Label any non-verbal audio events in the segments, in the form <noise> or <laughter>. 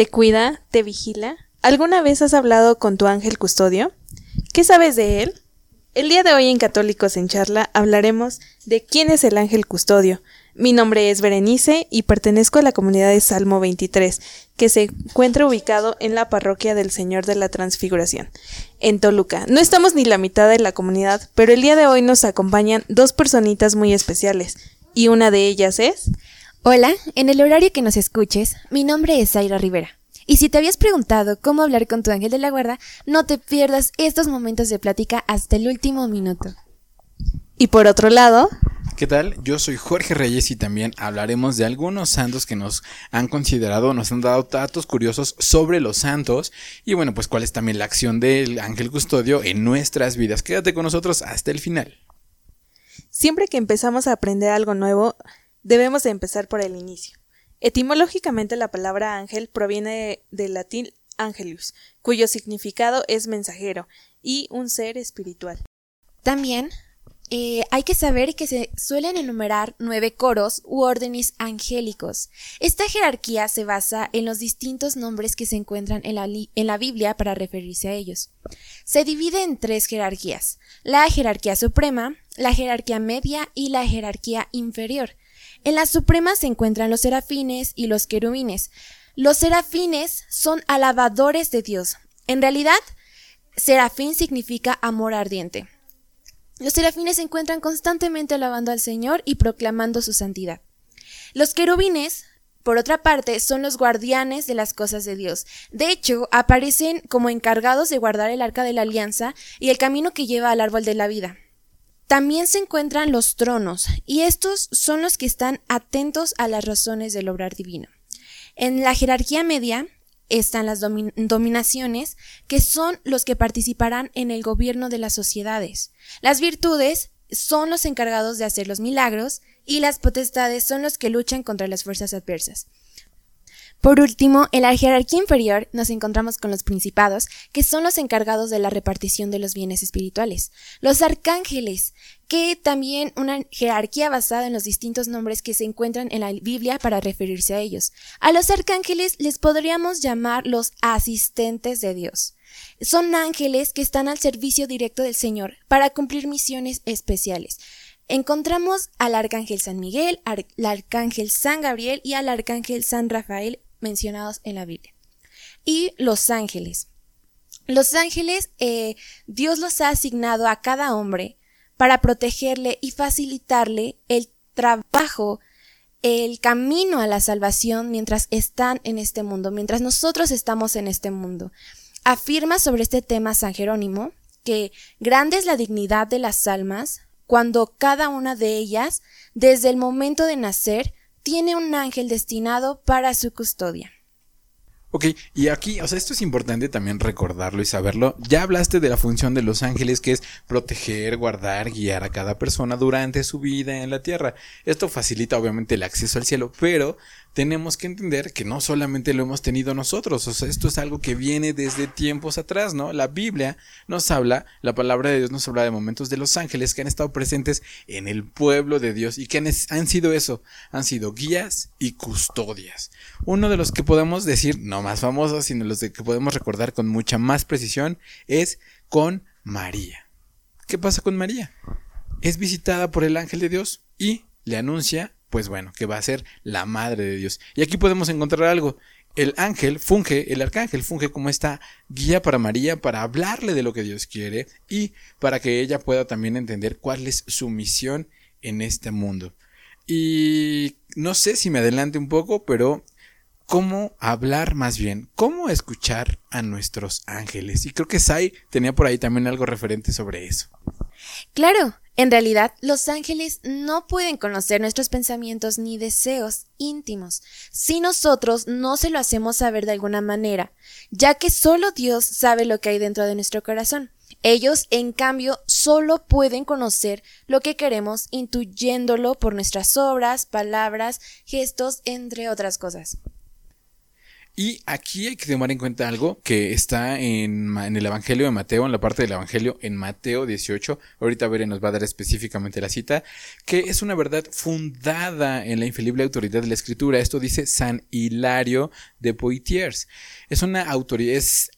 ¿Te cuida? ¿Te vigila? ¿Alguna vez has hablado con tu ángel custodio? ¿Qué sabes de él? El día de hoy en Católicos en Charla hablaremos de quién es el ángel custodio. Mi nombre es Berenice y pertenezco a la comunidad de Salmo 23, que se encuentra ubicado en la parroquia del Señor de la Transfiguración, en Toluca. No estamos ni la mitad de la comunidad, pero el día de hoy nos acompañan dos personitas muy especiales, y una de ellas es... Hola, en el horario que nos escuches, mi nombre es Zaira Rivera. Y si te habías preguntado cómo hablar con tu ángel de la guarda, no te pierdas estos momentos de plática hasta el último minuto. Y por otro lado... ¿Qué tal? Yo soy Jorge Reyes y también hablaremos de algunos santos que nos han considerado, nos han dado datos curiosos sobre los santos y bueno, pues cuál es también la acción del ángel custodio en nuestras vidas. Quédate con nosotros hasta el final. Siempre que empezamos a aprender algo nuevo, Debemos de empezar por el inicio. Etimológicamente la palabra ángel proviene del latín angelus, cuyo significado es mensajero y un ser espiritual. También eh, hay que saber que se suelen enumerar nueve coros u órdenes angélicos. Esta jerarquía se basa en los distintos nombres que se encuentran en la, en la Biblia para referirse a ellos. Se divide en tres jerarquías, la jerarquía suprema, la jerarquía media y la jerarquía inferior. En la suprema se encuentran los serafines y los querubines. Los serafines son alabadores de Dios. En realidad, serafín significa amor ardiente. Los serafines se encuentran constantemente alabando al Señor y proclamando su santidad. Los querubines, por otra parte, son los guardianes de las cosas de Dios. De hecho, aparecen como encargados de guardar el arca de la alianza y el camino que lleva al árbol de la vida. También se encuentran los tronos, y estos son los que están atentos a las razones del obrar divino. En la jerarquía media están las dominaciones, que son los que participarán en el gobierno de las sociedades. Las virtudes son los encargados de hacer los milagros, y las potestades son los que luchan contra las fuerzas adversas. Por último, en la jerarquía inferior nos encontramos con los principados, que son los encargados de la repartición de los bienes espirituales. Los arcángeles, que también una jerarquía basada en los distintos nombres que se encuentran en la Biblia para referirse a ellos. A los arcángeles les podríamos llamar los asistentes de Dios. Son ángeles que están al servicio directo del Señor para cumplir misiones especiales encontramos al arcángel San Miguel, al arcángel San Gabriel y al arcángel San Rafael mencionados en la Biblia. Y los ángeles. Los ángeles, eh, Dios los ha asignado a cada hombre para protegerle y facilitarle el trabajo, el camino a la salvación mientras están en este mundo, mientras nosotros estamos en este mundo. Afirma sobre este tema San Jerónimo que grande es la dignidad de las almas cuando cada una de ellas, desde el momento de nacer, tiene un ángel destinado para su custodia. Ok, y aquí, o sea, esto es importante también recordarlo y saberlo. Ya hablaste de la función de los ángeles, que es proteger, guardar, guiar a cada persona durante su vida en la tierra. Esto facilita obviamente el acceso al cielo, pero tenemos que entender que no solamente lo hemos tenido nosotros, o sea, esto es algo que viene desde tiempos atrás, ¿no? La Biblia nos habla, la palabra de Dios nos habla de momentos de los ángeles que han estado presentes en el pueblo de Dios y que han, sido eso, han sido guías y custodias. Uno de los que podemos decir, no más famosos, sino los que podemos recordar con mucha más precisión, es con María. ¿Qué pasa con María? Es visitada por el ángel de Dios y le anuncia pues bueno, que va a ser la madre de Dios. Y aquí podemos encontrar algo. El ángel funge, el arcángel funge como esta guía para María para hablarle de lo que Dios quiere y para que ella pueda también entender cuál es su misión en este mundo. Y no sé si me adelante un poco, pero cómo hablar más bien, cómo escuchar a nuestros ángeles. Y creo que Sai tenía por ahí también algo referente sobre eso. Claro, en realidad, los ángeles no pueden conocer nuestros pensamientos ni deseos íntimos si nosotros no se lo hacemos saber de alguna manera, ya que solo Dios sabe lo que hay dentro de nuestro corazón. Ellos, en cambio, solo pueden conocer lo que queremos intuyéndolo por nuestras obras, palabras, gestos, entre otras cosas. Y aquí hay que tomar en cuenta algo que está en, en, el Evangelio de Mateo, en la parte del Evangelio en Mateo 18. Ahorita Bere nos va a dar específicamente la cita, que es una verdad fundada en la infalible autoridad de la Escritura. Esto dice San Hilario de Poitiers. Es una autoridad, es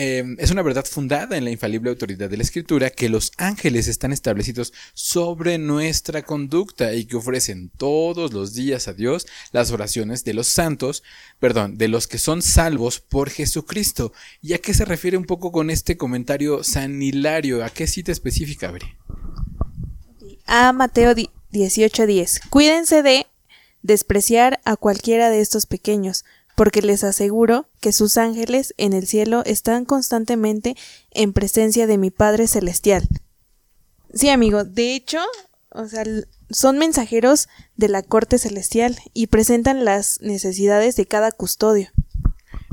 Em, es una verdad fundada en la infalible autoridad de la Escritura que los ángeles están establecidos sobre nuestra conducta y que ofrecen todos los días a Dios las oraciones de los santos, perdón, de los que son salvos por Jesucristo. ¿Y a qué se refiere un poco con este comentario San Hilario? ¿A qué cita específica, Bri? A Mateo 18:10. Cuídense de despreciar a cualquiera de estos pequeños porque les aseguro que sus ángeles en el cielo están constantemente en presencia de mi Padre Celestial. Sí, amigo, de hecho, o sea, son mensajeros de la corte celestial y presentan las necesidades de cada custodio.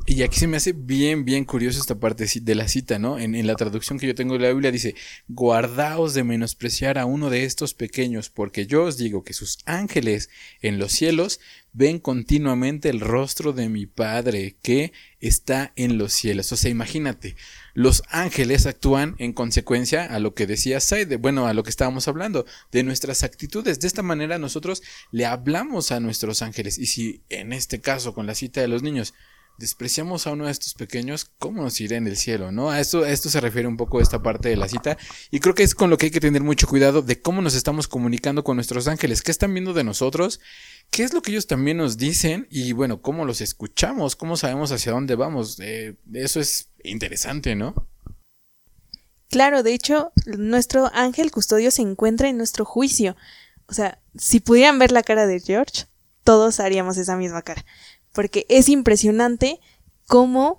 Y aquí se me hace bien, bien curioso esta parte de la cita, ¿no? En, la traducción que yo tengo de la Biblia dice, guardaos de menospreciar a uno de estos pequeños, porque yo os digo que sus ángeles en los cielos ven continuamente el rostro de mi Padre que está en los cielos. O sea, imagínate, los ángeles actúan en consecuencia a lo que decía Saide, bueno, a lo que estábamos hablando, de nuestras actitudes. De esta manera nosotros le hablamos a nuestros ángeles. Y si en este caso, con la cita de los niños, despreciamos a uno de estos pequeños, ¿cómo nos irá en el cielo? ¿no? A esto, a esto se refiere un poco esta parte de la cita. Y creo que es con lo que hay que tener mucho cuidado de cómo nos estamos comunicando con nuestros ángeles, qué están viendo de nosotros, qué es lo que ellos también nos dicen y bueno, cómo los escuchamos, cómo sabemos hacia dónde vamos. Eh, eso es interesante, ¿no? Claro, de hecho, nuestro ángel custodio se encuentra en nuestro juicio. O sea, si pudieran ver la cara de George, todos haríamos esa misma cara porque es impresionante cómo,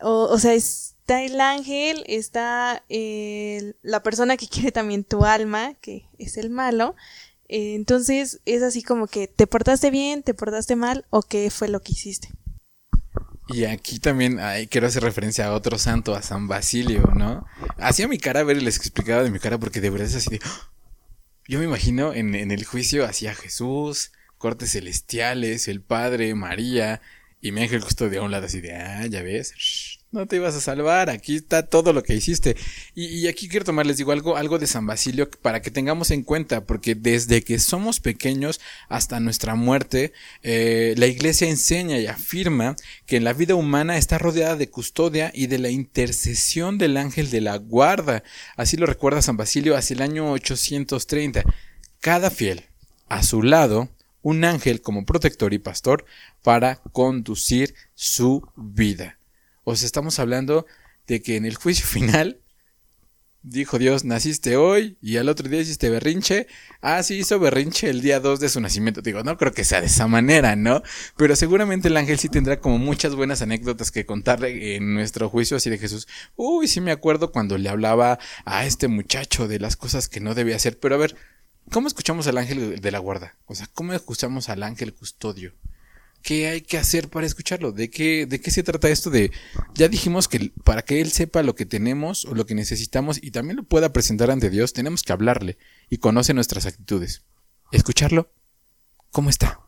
o, sea, está el ángel, está la persona que quiere también tu alma, que es el malo, eh, entonces es así como que te portaste bien, te portaste mal o qué fue lo que hiciste. Y aquí también quiero hacer referencia a otro santo, a San Basilio, ¿no? Hacía mi cara, a ver, les explicaba de mi cara porque de verdad es así de... ¡ah! Yo me imagino en, en el juicio hacia Jesús, cortes celestiales, el Padre, María, y mi ángel custodio a un lado así de, ah, ya ves, no te ibas a salvar, aquí está todo lo que hiciste. Y, aquí quiero tomar, les digo, algo, algo de San Basilio para que tengamos en cuenta, porque desde que somos pequeños hasta nuestra muerte, eh, la iglesia enseña y afirma que en la vida humana está rodeada de custodia y de la intercesión del ángel de la guarda. Así lo recuerda San Basilio hacia el año 830. Cada fiel, a su lado, un ángel como protector y pastor para conducir su vida. O estamos hablando de que en el juicio <laughs> final dijo Dios, naciste hoy y al otro día hiciste berrinche. Ah, sí, hizo berrinche el día 2 de su nacimiento. Digo, no creo que sea de esa manera, ¿no? Pero seguramente el ángel sí tendrá como muchas buenas anécdotas que contarle en nuestro juicio así de Jesús. Uy, sí me acuerdo cuando le hablaba a este muchacho de las cosas que no debía hacer. Pero a ver, ¿Cómo escuchamos al ángel de la guarda? O sea, ¿cómo escuchamos al ángel custodio? ¿Qué hay que hacer para escucharlo? ¿De qué, ¿De qué se trata esto de... Ya dijimos que para que Él sepa lo que tenemos o lo que necesitamos y también lo pueda presentar ante Dios, tenemos que hablarle y conoce nuestras actitudes. ¿Escucharlo? ¿Cómo está?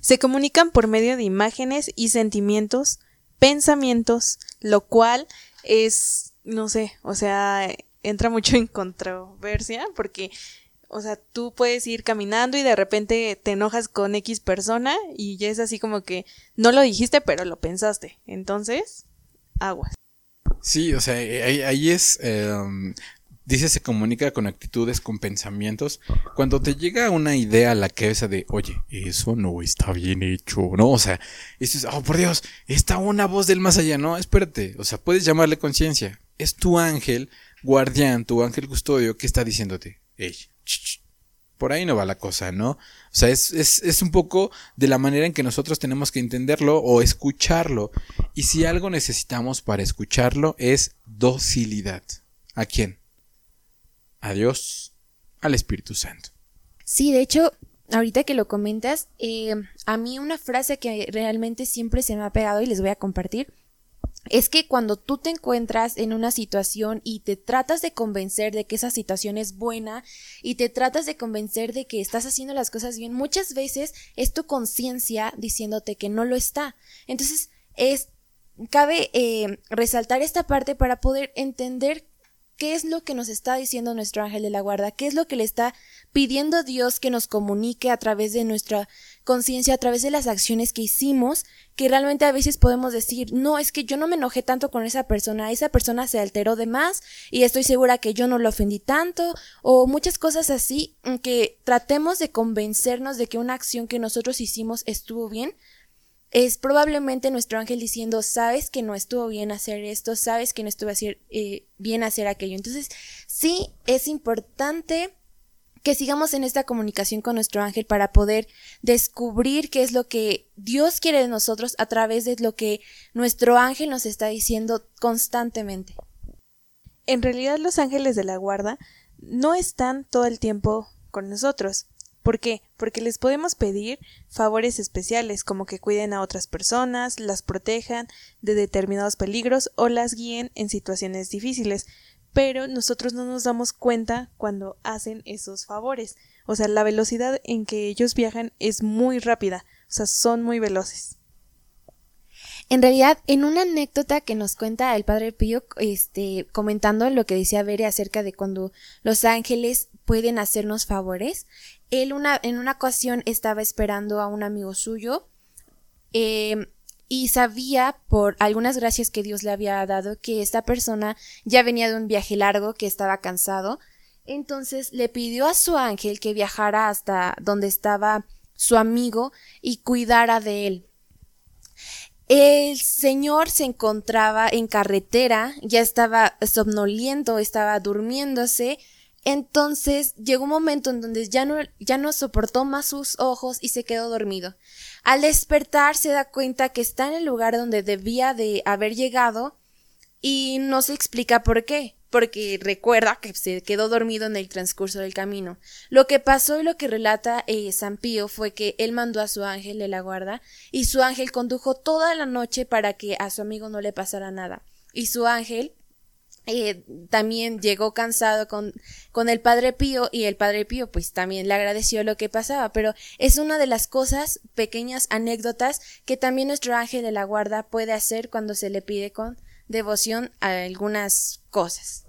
Se comunican por medio de imágenes y sentimientos, pensamientos, lo cual es, no sé, o sea, entra mucho en controversia porque o sea, tú puedes ir caminando y de repente te enojas con X persona y ya es así como que no lo dijiste, pero lo pensaste. Entonces, aguas. Sí, o sea, eh, ahí, es... Em, dice, se comunica con actitudes, con pensamientos. Cuando te llega una idea a la cabeza de, oye, eso no está bien hecho, ¿no? O sea, es, oh, por Dios, está una voz del más allá, no, espérate, o sea, puedes llamarle conciencia. Es tu ángel guardián, tu ángel custodio que está diciéndote, hey, por ahí no va la cosa, ¿no? O sea, es, es, un poco de la manera en que nosotros tenemos que entenderlo o escucharlo. Y si algo necesitamos para escucharlo es docilidad. ¿A quién? A Dios, al Espíritu Santo. Sí, de hecho, ahorita que lo comentas, eh, a mí una frase que realmente siempre se me ha pegado y les voy a compartir es que cuando tú te encuentras en una situación y te tratas de convencer de que esa situación es buena y te tratas de convencer de que estás haciendo las cosas bien, muchas veces es tu conciencia diciéndote que no lo está. Entonces es cabe eh, resaltar esta parte para poder entender qué es lo que nos está diciendo nuestro ángel de la guarda, qué es lo que le está pidiendo Dios que nos comunique a través de nuestra conciencia, a través de las acciones que hicimos, que realmente a veces podemos decir, no, es que yo no me enojé tanto con esa persona, esa persona se alteró de más y estoy segura que yo no lo ofendí tanto, o muchas cosas así, que tratemos de convencernos de que una acción que nosotros hicimos estuvo bien, es probablemente nuestro ángel diciendo, sabes que no estuvo bien hacer esto, sabes que no estuvo eh, bien hacer aquello. Entonces, sí es importante que sigamos en esta comunicación con nuestro ángel para poder descubrir qué es lo que Dios quiere de nosotros a través de lo que nuestro ángel nos está diciendo constantemente. En realidad los ángeles de la guarda no están todo el tiempo con nosotros. ¿Por qué? Porque les podemos pedir favores especiales, como que cuiden a otras personas, las protejan de determinados peligros o las guíen en situaciones difíciles, pero nosotros no nos damos cuenta cuando hacen esos favores. O sea, la velocidad en que ellos viajan es muy rápida, o sea, son muy veloces. En realidad, en una anécdota que nos cuenta el padre Pío, este, comentando lo que decía Bere acerca de cuando los ángeles pueden hacernos favores, él una, en una ocasión estaba esperando a un amigo suyo, eh, y sabía por algunas gracias que Dios le había dado que esta persona ya venía de un viaje largo, que estaba cansado. Entonces le pidió a su ángel que viajara hasta donde estaba su amigo y cuidara de él. El señor se encontraba en carretera, ya estaba somnoliento, estaba durmiéndose, entonces llegó un momento en donde ya no, ya no soportó más sus ojos y se quedó dormido. Al despertar se da cuenta que está en el lugar donde debía de haber llegado y no se explica por qué, porque recuerda que se quedó dormido en el transcurso del camino. Lo que pasó y lo que relata eh, San Pío fue que él mandó a su ángel de la guarda y su ángel condujo toda la noche para que a su amigo no le pasara nada. Y su ángel eh, también llegó cansado con, con el padre Pío y el padre Pío pues también le agradeció lo que pasaba, pero es una de las cosas, pequeñas anécdotas que también nuestro ángel de la guarda puede hacer cuando se le pide con devoción a algunas cosas.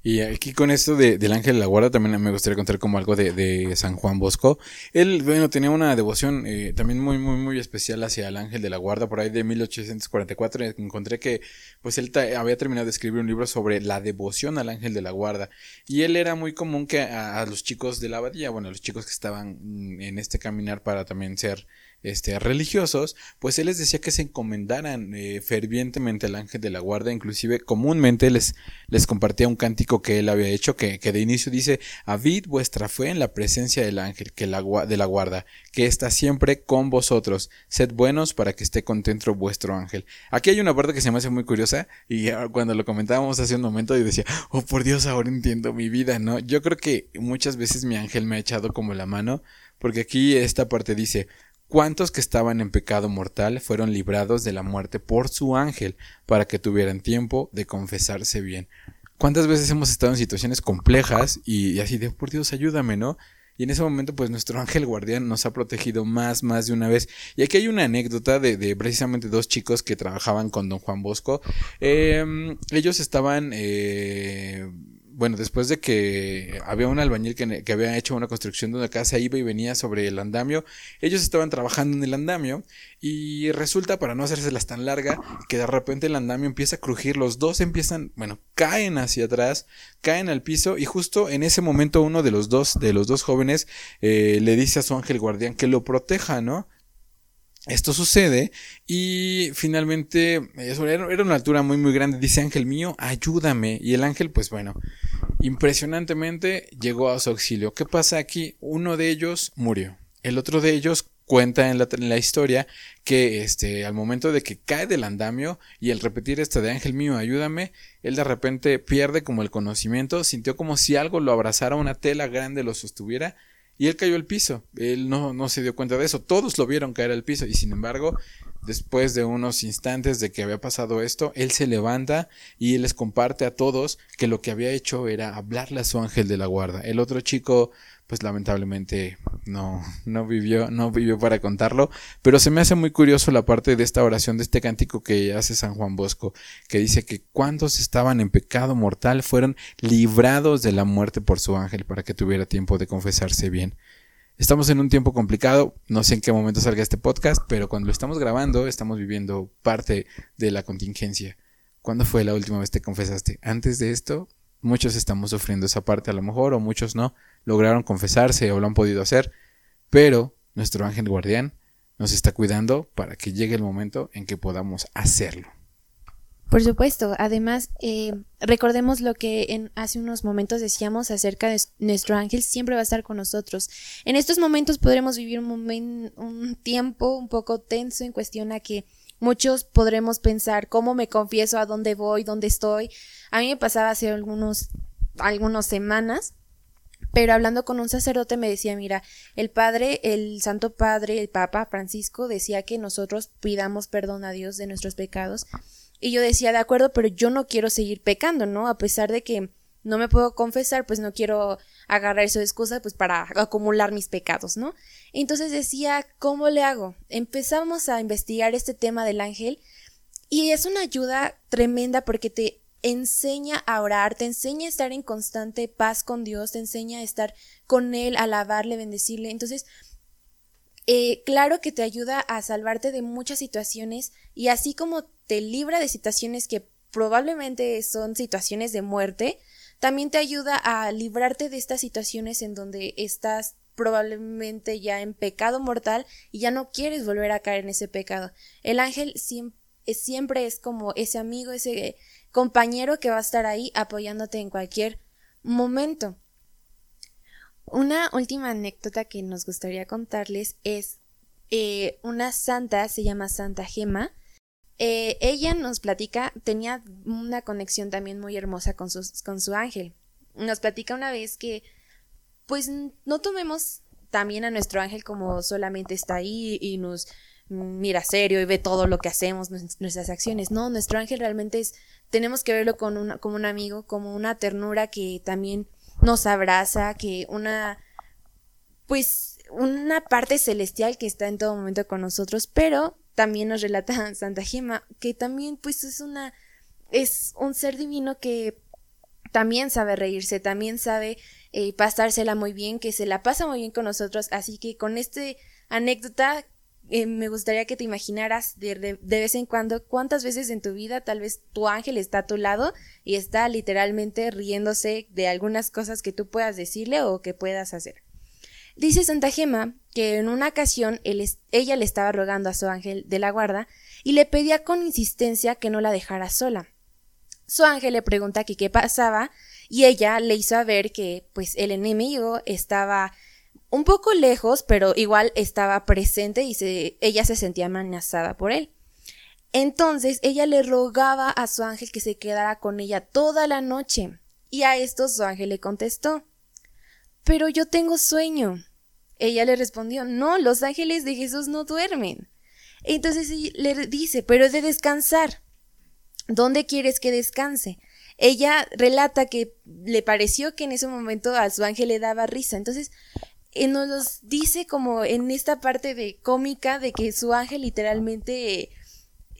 Y aquí con esto de, del ángel de la guarda también me gustaría contar como algo de, San Juan Bosco. Él, bueno, tenía una devoción eh, también muy, muy, muy especial hacia el ángel de la guarda. Por ahí de 1844 encontré que pues él había terminado de escribir un libro sobre la devoción al ángel de la guarda. Y él era muy común que a, a los chicos de la abadía, bueno, a los chicos que estaban en este caminar para también ser este, religiosos, pues él les decía que se encomendaran eh, fervientemente al ángel de la guarda, inclusive comúnmente les, les compartía un cántico que él había hecho, que, que de inicio dice, Avid vuestra fe en la presencia del ángel que la, de la guarda, que está siempre con vosotros, sed buenos para que esté contento vuestro ángel. Aquí hay una parte que se me hace muy curiosa, y cuando lo comentábamos hace un momento yo decía, oh por Dios, ahora entiendo mi vida, ¿no? Yo creo que muchas veces mi ángel me ha echado como la mano, porque aquí esta parte dice, ¿Cuántos que estaban en pecado mortal fueron librados de la muerte por su ángel para que tuvieran tiempo de confesarse bien? ¿Cuántas veces hemos estado en situaciones complejas y, así de, por Dios, ayúdame, ¿no? Y en ese momento, pues nuestro <laughs> ángel guardián nos ha protegido más, más de una vez. Y aquí hay una anécdota de, de precisamente dos chicos que trabajaban con don Juan Bosco. Eh, ellos estaban eh, bueno, después de que había un albañil que, había hecho una construcción de una casa, iba y venía sobre el andamio, ellos estaban trabajando en el andamio y resulta, para no hacérselas tan larga, que de repente el andamio empieza a crujir, los dos empiezan, bueno, caen hacia atrás, caen al piso y justo en ese momento uno de los dos, de los dos jóvenes, eh, le dice a su ángel guardián que lo proteja, ¿no? Esto sucede y finalmente era una altura muy muy grande. Dice ángel mío, ayúdame. Y el ángel, pues bueno, impresionantemente llegó a su auxilio. ¿Qué pasa aquí? Uno de ellos murió. El otro de ellos cuenta en la, en la, historia que este al momento de que cae del andamio y el repetir esto de ángel mío ayúdame él de repente pierde como el conocimiento sintió como si algo lo abrazara una tela grande lo sostuviera y él cayó al piso. Él no, no se dio cuenta de eso. Todos lo vieron caer al piso y sin embargo, después de unos instantes de que había pasado esto, él se levanta y les comparte a todos que lo que había hecho era hablarle a su ángel de la guarda. El otro chico pues lamentablemente no, no vivió, no vivió para contarlo, pero se me hace muy curioso la parte de esta oración, de este cántico que hace San Juan Bosco, que dice que cuantos estaban en pecado mortal fueron librados de la muerte por su ángel para que tuviera tiempo de confesarse bien. Estamos en un tiempo complicado, no sé en qué momento salga este podcast, pero cuando lo estamos grabando estamos viviendo parte de la contingencia. ¿Cuándo fue la última vez que te confesaste? ¿Antes de esto? Muchos estamos sufriendo esa parte a lo mejor, o muchos no, lograron confesarse o lo han podido hacer, pero nuestro ángel guardián nos está cuidando para que llegue el momento en que podamos hacerlo. Por supuesto, además, eh, recordemos lo que en, hace unos momentos decíamos acerca de nuestro ángel siempre va a estar con nosotros. En estos momentos podremos vivir un, un tiempo un poco tenso en cuestión a que muchos podremos pensar cómo me confieso, a dónde voy, dónde estoy. A mí me pasaba hace algunos, algunas semanas pero hablando con un sacerdote me decía, mira, el Padre, el Santo Padre, el Papa Francisco decía que nosotros pidamos perdón a Dios de nuestros pecados y yo decía, de acuerdo, pero yo no quiero seguir pecando, ¿no? A pesar de que no me puedo confesar, pues no quiero agarrar eso de excusa, pues para acumular mis pecados, ¿no? Entonces decía, ¿cómo le hago? Empezamos a investigar este tema del ángel y es una ayuda tremenda porque te enseña a orar, te enseña a estar en constante paz con Dios, te enseña a estar con Él, alabarle, bendecirle. Entonces, eh, claro que te ayuda a salvarte de muchas situaciones y así como te libra de situaciones que probablemente son situaciones de muerte, también te ayuda a librarte de estas situaciones en donde estás probablemente ya en pecado mortal y ya no quieres volver a caer en ese pecado. El ángel siempre, siempre es como ese amigo, ese compañero que va a estar ahí apoyándote en cualquier momento. Una última anécdota que nos gustaría contarles es eh, una santa, se llama Santa Gema. Eh, ella nos platica, tenía una conexión también muy hermosa con, con su ángel. Nos platica una vez que, pues, no tomemos también a nuestro ángel como solamente está ahí y nos mira serio y ve todo lo que hacemos, nuestras acciones. No, nuestro ángel realmente es, tenemos que verlo con como un amigo, como una ternura que también nos abraza, que una, pues, una parte celestial que está en todo momento con nosotros, pero también nos relata <laughs> Santa Gema, que también, pues, es una, es un ser divino que también sabe reírse, también sabe eh, pasársela muy bien, que se la pasa muy bien con nosotros, así que con este anécdota eh, me gustaría que te imaginaras de, de, vez en cuando cuántas veces en tu vida tal vez tu ángel está a tu lado y está literalmente riéndose de algunas cosas que tú puedas decirle o que puedas hacer. Dice Santa Gema que en una ocasión ella le estaba rogando a su ángel de la guarda y le pedía con insistencia que no la dejara sola. Su ángel le pregunta que qué pasaba y ella le hizo ver que pues el enemigo estaba un poco lejos, pero igual estaba presente y ella se sentía amenazada por él. Entonces ella le rogaba a su ángel que se quedara con ella toda la noche. Y a esto su ángel le contestó Pero yo tengo sueño. Ella le respondió No, los ángeles de Jesús no duermen. Entonces le dice Pero de descansar. ¿Dónde quieres que descanse? Ella relata que le pareció que en ese momento a su ángel le daba risa. Entonces nos dice como en esta parte de cómica de que su ángel literalmente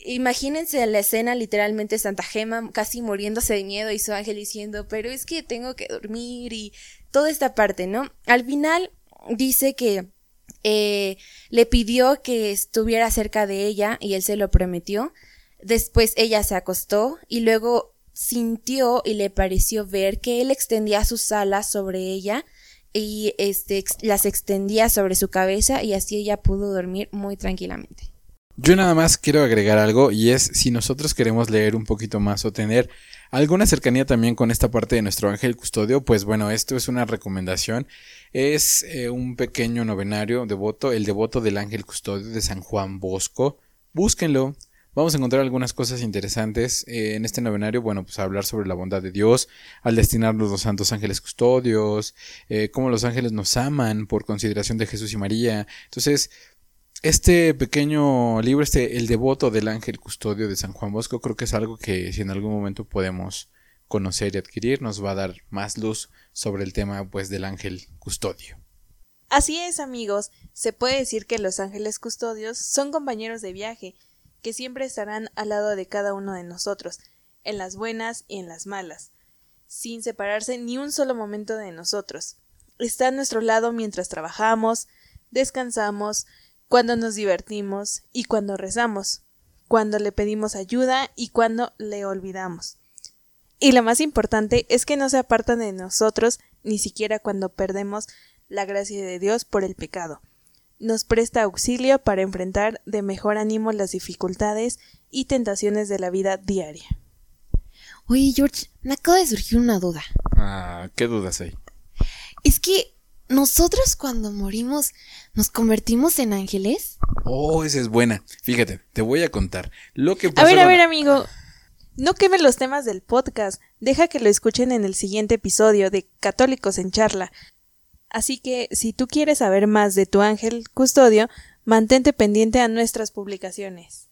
imagínense la escena literalmente Santa Gema casi muriéndose de miedo y su ángel diciendo, pero es que tengo que dormir y toda esta parte, ¿no? Al final dice que eh, le pidió que estuviera cerca de ella y él se lo prometió. Después ella se acostó y luego sintió y le pareció ver que él extendía sus alas sobre ella y este, las extendía sobre su cabeza y así ella pudo dormir muy tranquilamente. Yo nada más quiero agregar algo y es si nosotros queremos leer un poquito más o tener alguna cercanía también con esta parte de nuestro ángel custodio, pues bueno, esto es una recomendación. Es eh, un pequeño novenario devoto, el devoto del ángel custodio de San Juan Bosco. Búsquenlo, Vamos a encontrar algunas cosas interesantes eh, en este novenario. Bueno, pues hablar sobre la bondad de Dios al destinarnos los santos ángeles custodios, eh, cómo los ángeles nos aman por consideración de Jesús y María. Entonces, este pequeño libro, este El devoto del ángel custodio de San Juan Bosco, creo que es algo que si en algún momento podemos conocer y adquirir nos va a dar más luz sobre el tema pues del ángel custodio. Así es, amigos, se puede decir que los ángeles custodios son compañeros de viaje, que siempre estarán al lado de cada uno de nosotros, en las buenas y en las malas, sin separarse ni un solo momento de nosotros. Está a nuestro lado mientras trabajamos, descansamos, cuando nos divertimos y cuando rezamos, cuando le pedimos ayuda y cuando le olvidamos. Y lo más importante es que no se apartan de nosotros ni siquiera cuando perdemos la gracia de Dios por el pecado. Nos presta auxilio para enfrentar de mejor ánimo las dificultades y tentaciones de la vida diaria. Oye, George, me acaba de surgir una duda. Ah, ¿qué dudas hay? Es que nosotros cuando morimos nos convertimos en ángeles. Oh, esa es buena. Fíjate, te voy a contar lo que A ver, a ver, amigo. No quemes los temas del podcast. Deja que lo escuchen en el siguiente episodio de Católicos en Charla. Así que, si tú quieres saber más de tu ángel custodio, mantente pendiente a nuestras publicaciones.